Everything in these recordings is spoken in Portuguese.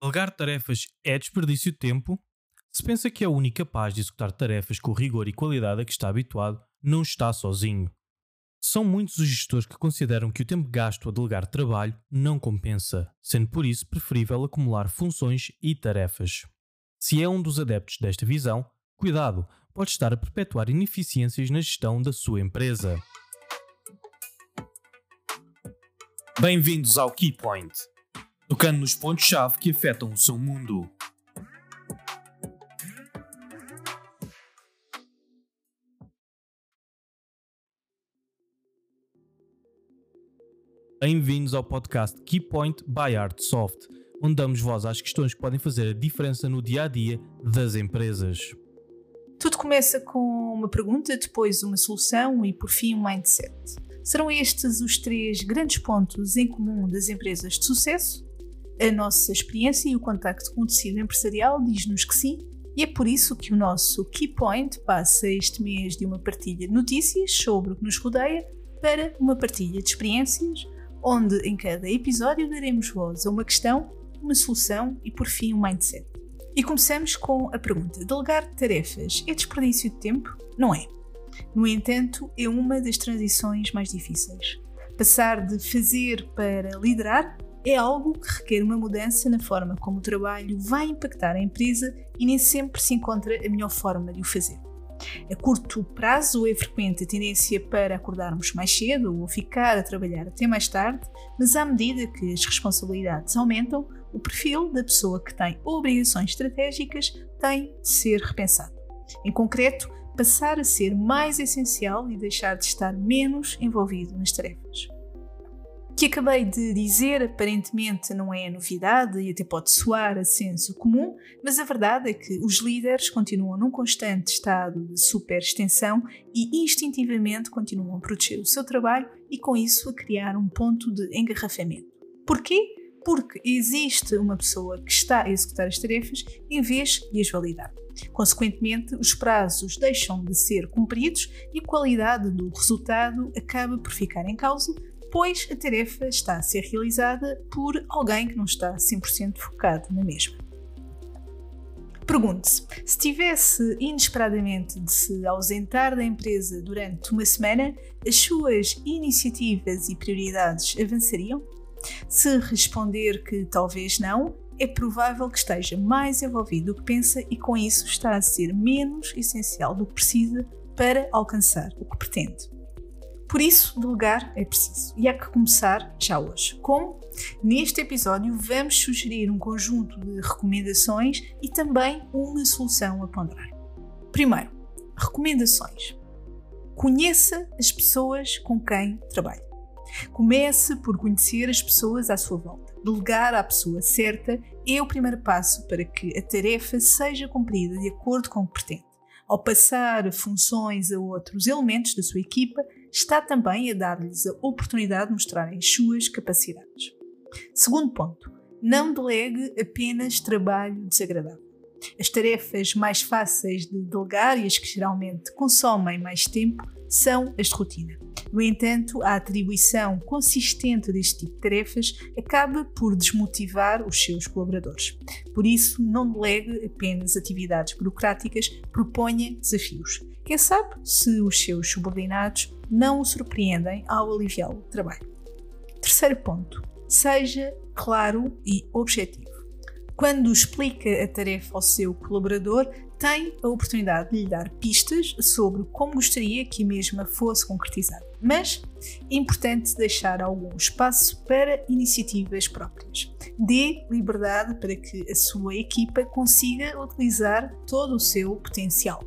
Delegar tarefas é desperdício de tempo? Se pensa que é o único capaz de executar tarefas com o rigor e qualidade a que está habituado, não está sozinho. São muitos os gestores que consideram que o tempo gasto a delegar trabalho não compensa, sendo por isso preferível acumular funções e tarefas. Se é um dos adeptos desta visão, cuidado, pode estar a perpetuar ineficiências na gestão da sua empresa. Bem-vindos ao Keypoint tocando nos pontos-chave que afetam o seu mundo. Bem-vindos ao podcast Keypoint by Artsoft, onde damos voz às questões que podem fazer a diferença no dia a dia das empresas. Tudo começa com uma pergunta, depois uma solução e por fim um mindset. Serão estes os três grandes pontos em comum das empresas de sucesso? A nossa experiência e o contacto com o tecido empresarial diz-nos que sim, e é por isso que o nosso Key Point passa este mês de uma partilha de notícias sobre o que nos rodeia para uma partilha de experiências, onde em cada episódio daremos voz a uma questão, uma solução e por fim um mindset. E começamos com a pergunta: delegar tarefas é desperdício de tempo? Não é. No entanto, é uma das transições mais difíceis. Passar de fazer para liderar é algo que requer uma mudança na forma como o trabalho vai impactar a empresa e nem sempre se encontra a melhor forma de o fazer. A curto prazo é frequente a tendência para acordarmos mais cedo ou ficar a trabalhar até mais tarde, mas à medida que as responsabilidades aumentam, o perfil da pessoa que tem obrigações estratégicas tem de ser repensado. Em concreto, passar a ser mais essencial e deixar de estar menos envolvido nas tarefas que acabei de dizer aparentemente não é novidade e até pode soar a senso comum, mas a verdade é que os líderes continuam num constante estado de superextensão e instintivamente continuam a proteger o seu trabalho e com isso a criar um ponto de engarrafamento. Porquê? Porque existe uma pessoa que está a executar as tarefas em vez de as validar. Consequentemente, os prazos deixam de ser cumpridos e a qualidade do resultado acaba por ficar em causa pois a tarefa está a ser realizada por alguém que não está 100% focado na mesma. Pergunte-se: se tivesse inesperadamente de se ausentar da empresa durante uma semana, as suas iniciativas e prioridades avançariam? Se responder que talvez não, é provável que esteja mais envolvido do que pensa e com isso está a ser menos essencial do que precisa para alcançar o que pretende. Por isso, delegar é preciso e há que começar já hoje. Como? Neste episódio, vamos sugerir um conjunto de recomendações e também uma solução a ponderar. Primeiro, recomendações. Conheça as pessoas com quem trabalha. Comece por conhecer as pessoas à sua volta. Delegar à pessoa certa é o primeiro passo para que a tarefa seja cumprida de acordo com o que pretende. Ao passar funções a outros elementos da sua equipa, está também a dar-lhes a oportunidade de mostrarem as suas capacidades. Segundo ponto, não delegue apenas trabalho desagradável. As tarefas mais fáceis de delegar e as que geralmente consomem mais tempo são as de rotina. No entanto, a atribuição consistente deste tipo de tarefas acaba por desmotivar os seus colaboradores. Por isso, não delegue apenas atividades burocráticas, proponha desafios. Quem sabe se os seus subordinados não o surpreendem ao aliviar o trabalho. Terceiro ponto: seja claro e objetivo. Quando explica a tarefa ao seu colaborador, tem a oportunidade de lhe dar pistas sobre como gostaria que a mesma fosse concretizada. Mas é importante deixar algum espaço para iniciativas próprias. Dê liberdade para que a sua equipa consiga utilizar todo o seu potencial.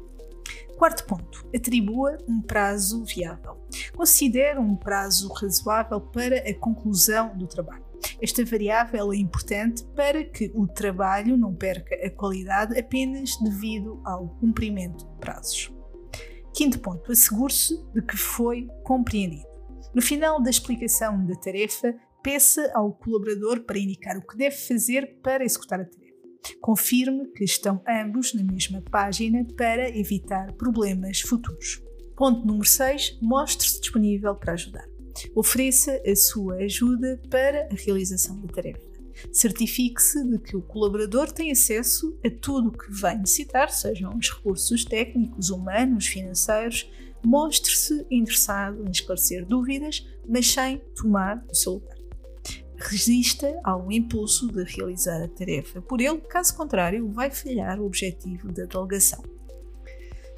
Quarto ponto: atribua um prazo viável. Considere um prazo razoável para a conclusão do trabalho. Esta variável é importante para que o trabalho não perca a qualidade apenas devido ao cumprimento de prazos. Quinto ponto: assegure-se de que foi compreendido. No final da explicação da tarefa, peça ao colaborador para indicar o que deve fazer para executar a tarefa. Confirme que estão ambos na mesma página para evitar problemas futuros. Ponto número 6. Mostre-se disponível para ajudar. Ofereça a sua ajuda para a realização da tarefa. Certifique-se de que o colaborador tem acesso a tudo o que vai necessitar, sejam os recursos técnicos, humanos, financeiros. Mostre-se interessado em esclarecer dúvidas, mas sem tomar o seu lugar. Resista ao impulso de realizar a tarefa por ele, caso contrário, vai falhar o objetivo da delegação.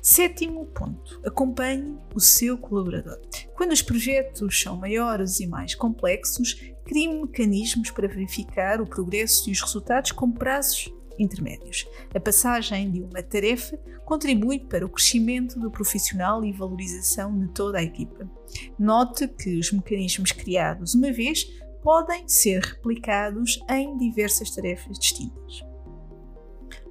Sétimo ponto: acompanhe o seu colaborador. Quando os projetos são maiores e mais complexos, crie mecanismos para verificar o progresso e os resultados com prazos intermédios. A passagem de uma tarefa contribui para o crescimento do profissional e valorização de toda a equipa. Note que os mecanismos criados uma vez podem ser replicados em diversas tarefas distintas.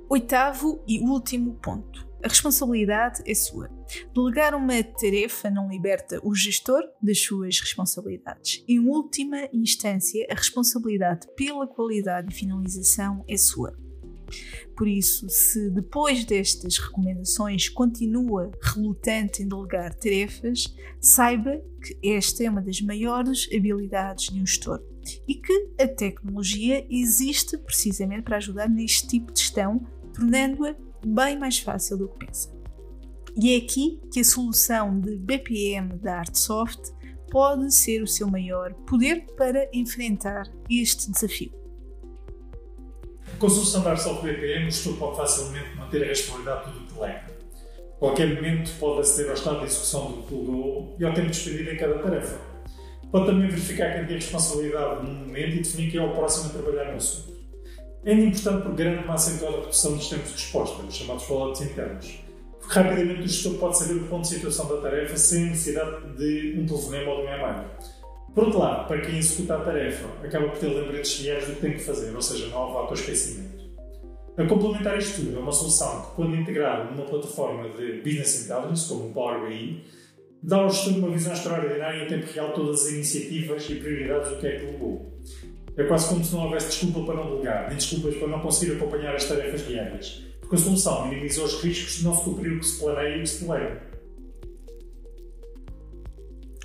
Oitavo e último ponto a responsabilidade é sua. Delegar uma tarefa não liberta o gestor das suas responsabilidades. Em última instância, a responsabilidade pela qualidade e finalização é sua. Por isso, se depois destas recomendações continua relutante em delegar tarefas, saiba que esta é uma das maiores habilidades de um gestor e que a tecnologia existe precisamente para ajudar neste tipo de gestão, tornando-a bem mais fácil do que pensa. E é aqui que a solução de BPM da Artsoft pode ser o seu maior poder para enfrentar este desafio. Com a solução da Artsoft BPM, o gestor pode facilmente manter a responsabilidade do que delega. A qualquer momento pode aceder ao estado de execução do delegou e ao tempo despedido em cada tarefa. Pode também verificar quem tem responsabilidade no momento e definir quem é o próximo a trabalhar no assunto. É importante por grande uma acentuada redução dos tempos de resposta, os chamados follow-ups internos. Porque rapidamente o gestor pode saber o ponto de situação da tarefa sem necessidade de um telefonema ou de um e-mail. Por outro lado, para quem executa a tarefa, acaba por ter lembretes diários do que tem que fazer, ou seja, não há autoesquecimento. A complementar isto tudo, é uma solução que, quando integrada numa plataforma de Business Intelligence, como o Power BI, dá ao gestor uma visão extraordinária em tempo real todas as iniciativas e prioridades do que é que levou. É quase como se não houvesse desculpa para não delegar, nem desculpas para não conseguir acompanhar as tarefas diárias, porque a solução minimiza os riscos de não se cumprir o que se planeia e o que se delega.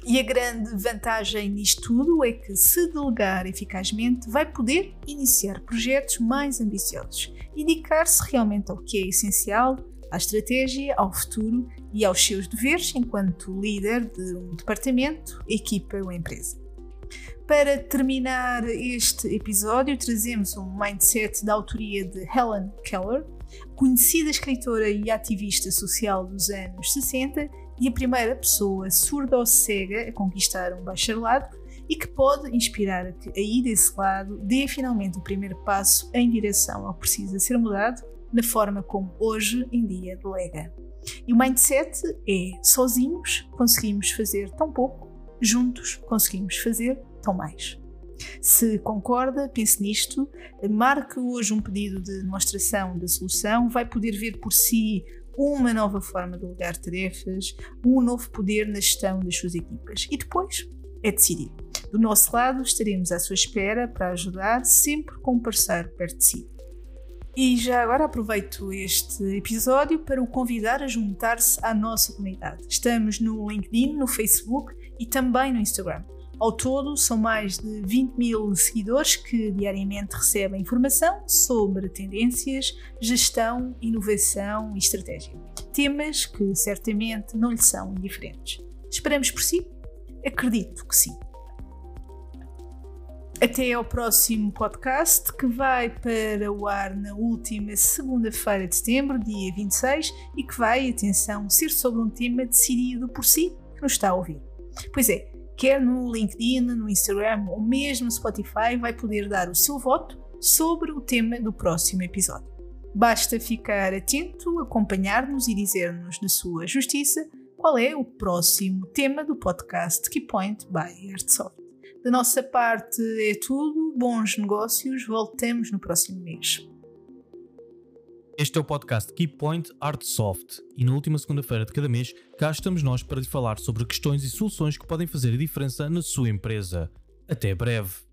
E a grande vantagem nisto tudo é que, se delegar eficazmente, vai poder iniciar projetos mais ambiciosos dedicar-se realmente ao que é essencial, à estratégia, ao futuro e aos seus deveres enquanto líder de um departamento, equipa ou empresa. Para terminar este episódio, trazemos um mindset da autoria de Helen Keller, conhecida escritora e ativista social dos anos 60 e a primeira pessoa surda ou cega a conquistar um bacharelado e que pode inspirar a que aí desse lado dê finalmente o primeiro passo em direção ao que precisa ser mudado na forma como hoje em dia delega. E o mindset é sozinhos conseguimos fazer tão pouco, juntos conseguimos fazer tão mais. Se concorda, pense nisto, marque hoje um pedido de demonstração da solução, vai poder ver por si uma nova forma de delegar tarefas, um novo poder na gestão das suas equipas. E depois é decidir. Do nosso lado, estaremos à sua espera para ajudar, sempre com um parceiro perto de si. E já agora aproveito este episódio para o convidar a juntar-se à nossa comunidade. Estamos no LinkedIn, no Facebook e também no Instagram. Ao todo, são mais de 20 mil seguidores que diariamente recebem informação sobre tendências, gestão, inovação e estratégia. Temas que certamente não lhe são indiferentes. Esperamos por si? Acredito que sim. Até ao próximo podcast que vai para o ar na última segunda-feira de setembro, dia 26, e que vai, atenção, ser sobre um tema decidido por si que nos está a ouvir. Pois é, quer no LinkedIn, no Instagram ou mesmo no Spotify, vai poder dar o seu voto sobre o tema do próximo episódio. Basta ficar atento, acompanhar-nos e dizer-nos de sua justiça qual é o próximo tema do podcast Keypoint by Artsoft. Da nossa parte é tudo, bons negócios, voltamos no próximo mês. Este é o podcast Keypoint Artsoft e na última segunda-feira de cada mês cá estamos nós para lhe falar sobre questões e soluções que podem fazer a diferença na sua empresa. Até breve!